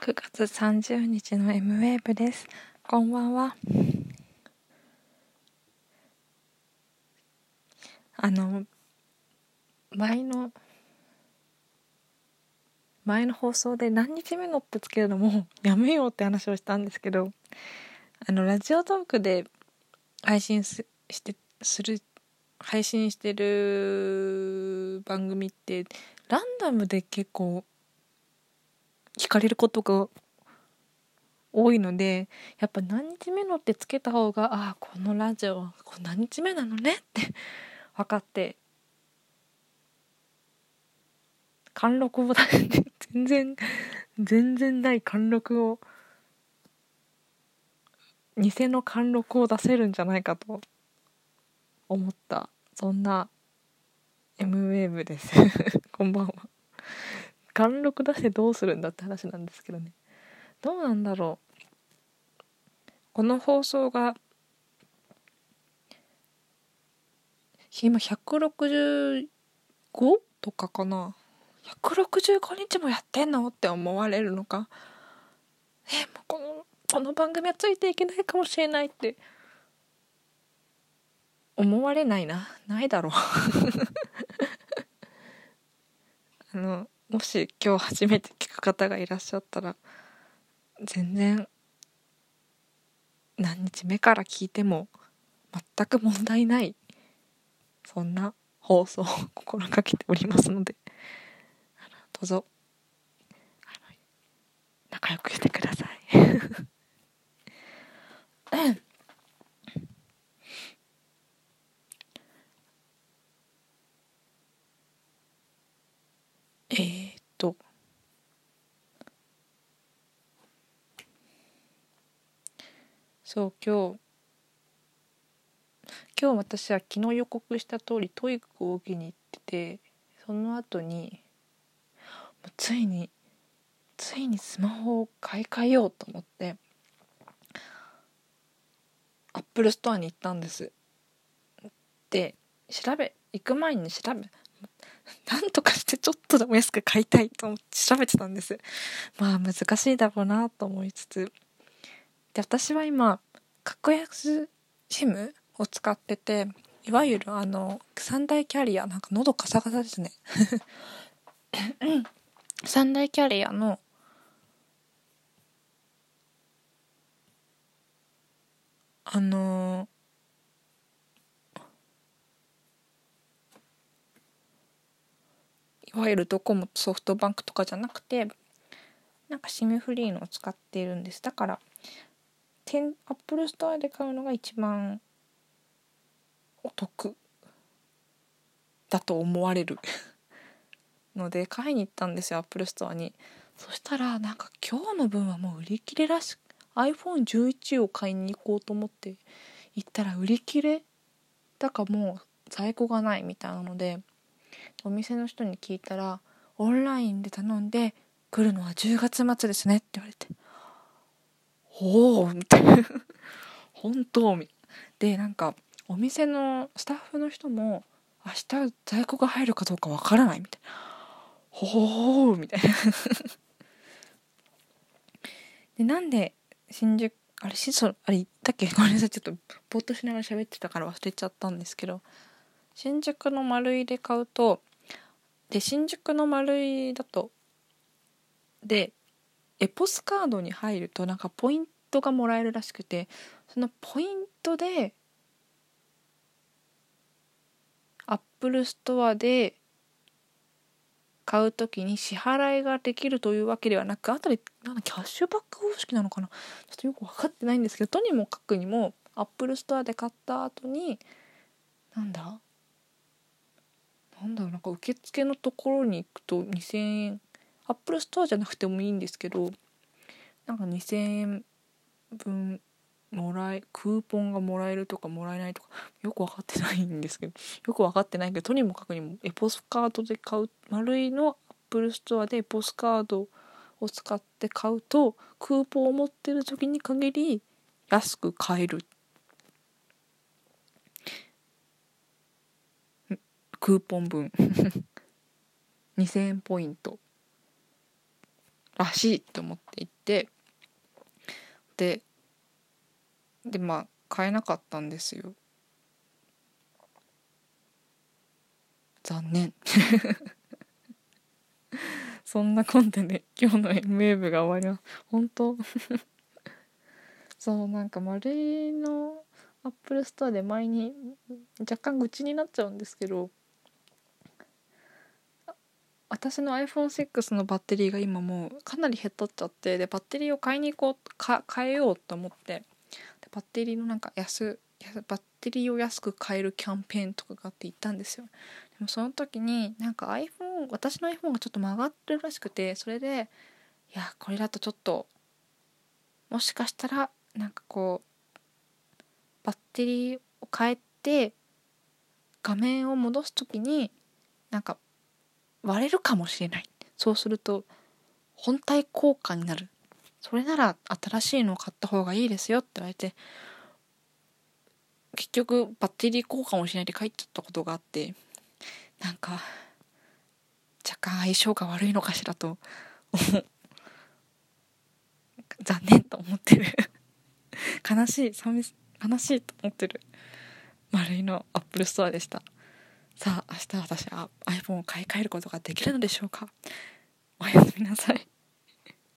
9月30日の M ウェーブです。こんばんは。あの、前の、前の放送で何日目のってつけるのもやめようって話をしたんですけど、あの、ラジオトークで配信すして、する、配信してる番組ってランダムで結構聞かれることが多いのでやっぱ何日目のってつけた方がああこのラジオ何日目なのねって分かって貫禄を全然全然ない貫禄を偽の貫禄を出せるんじゃないかと思った。そんな M ウェーブです。こんばんは。貫禄出してどうするんだって話なんですけどね。どうなんだろう。この放送が今165とかかな。165日もやってんのって思われるのか。えもうこのこの番組はついていけないかもしれないって思われないな。ないだろうあのもし今日初めて聞く方がいらっしゃったら全然何日目から聞いても全く問題ないそんな放送を心がけておりますのでどうぞ。仲良くしてください えー、っとそう今日今日私は昨日予告した通りトイックを受けに行っててその後についについにスマホを買い替えようと思ってアップルストアに行ったんですで調べ行く前に調べなんとかしてちょっとでも安く買いたいと思って調べてたんです。まあ難しいだろうなと思いつつ。で、私は今、格安 SIM を使ってて、いわゆるあの、三大キャリア、なんか喉カサカサですね。三大キャリアのあのいわゆるドコモソフトバンクとかじゃなくてなんか SIM フリーのを使っているんですだからアップルストアで買うのが一番お得だと思われる ので買いに行ったんですよアップルストアに。そしたらなんか今日の分はもう売り切れらしく iPhone11 を買いに行こうと思って行ったら売り切れだかもう在庫がないみたいなのでお店の人に聞いたらオンラインで頼んで来るのは10月末ですねって言われて。おおみたいな。本当みでなんかお店のスタッフの人も明日在庫が入るかどうかわからないみたいな。ほうみたいな。でなんで新宿あれしそあれ言ったっけ？ごめんなさいちょっとぼっとしながら喋ってたから忘れちゃったんですけど。新宿の丸いで買うとで新宿の丸いだとでエポスカードに入るとなんかポイントがもらえるらしくてそのポイントでアップルストアで買う時に支払いができるというわけではなくあとでなんだキャッシュバック方式なのかな？ちょっとよく分かってないんですけどとにもかくにもアップルストアで買った後になんだ？なんだろうなんか受付のところに行くと2,000円アップルストアじゃなくてもいいんですけどなんか2,000円分もらえクーポンがもらえるとかもらえないとかよく分かってないんですけどよく分かってないけどとにもかくにもエポスカードで買うマルイのアップルストアでエポスカードを使って買うとクーポンを持ってる時に限り安く買える。クーポン分。2000円ポイント。らしいと思って行ってででまあ買えなかったんですよ。残念。そんなコンテで今日の MA 部が終わります。本当？そうなんか丸いのアップルストアで前に若干愚痴になっちゃうんですけど私の iPhone6 のバッテリーが今もうかなり減っとっちゃってでバッテリーを買いに行こうか変えようと思ってでバッテリーのなんか安バッテリーを安く買えるキャンペーンとかがあって行ったんですよ。でもその時になんか iPhone 私の iPhone がちょっと曲がってるらしくてそれでいやこれだとちょっともしかしたらなんかこうバッテリーを変えて画面を戻す時になんか割れるかもしれない。そうすると本体効果になる。それなら新しいのを買った方がいいですよって言われて結局バッテリー効果もしないで帰っちゃったことがあってなんか若干相性が悪いのかしらと 残念と思ってる。悲しい寂し悲しいと思ってる。マルイのアップルストアでした。さあ明日私は iPhone を買い替えることができるのでしょうか。おやすみなさい。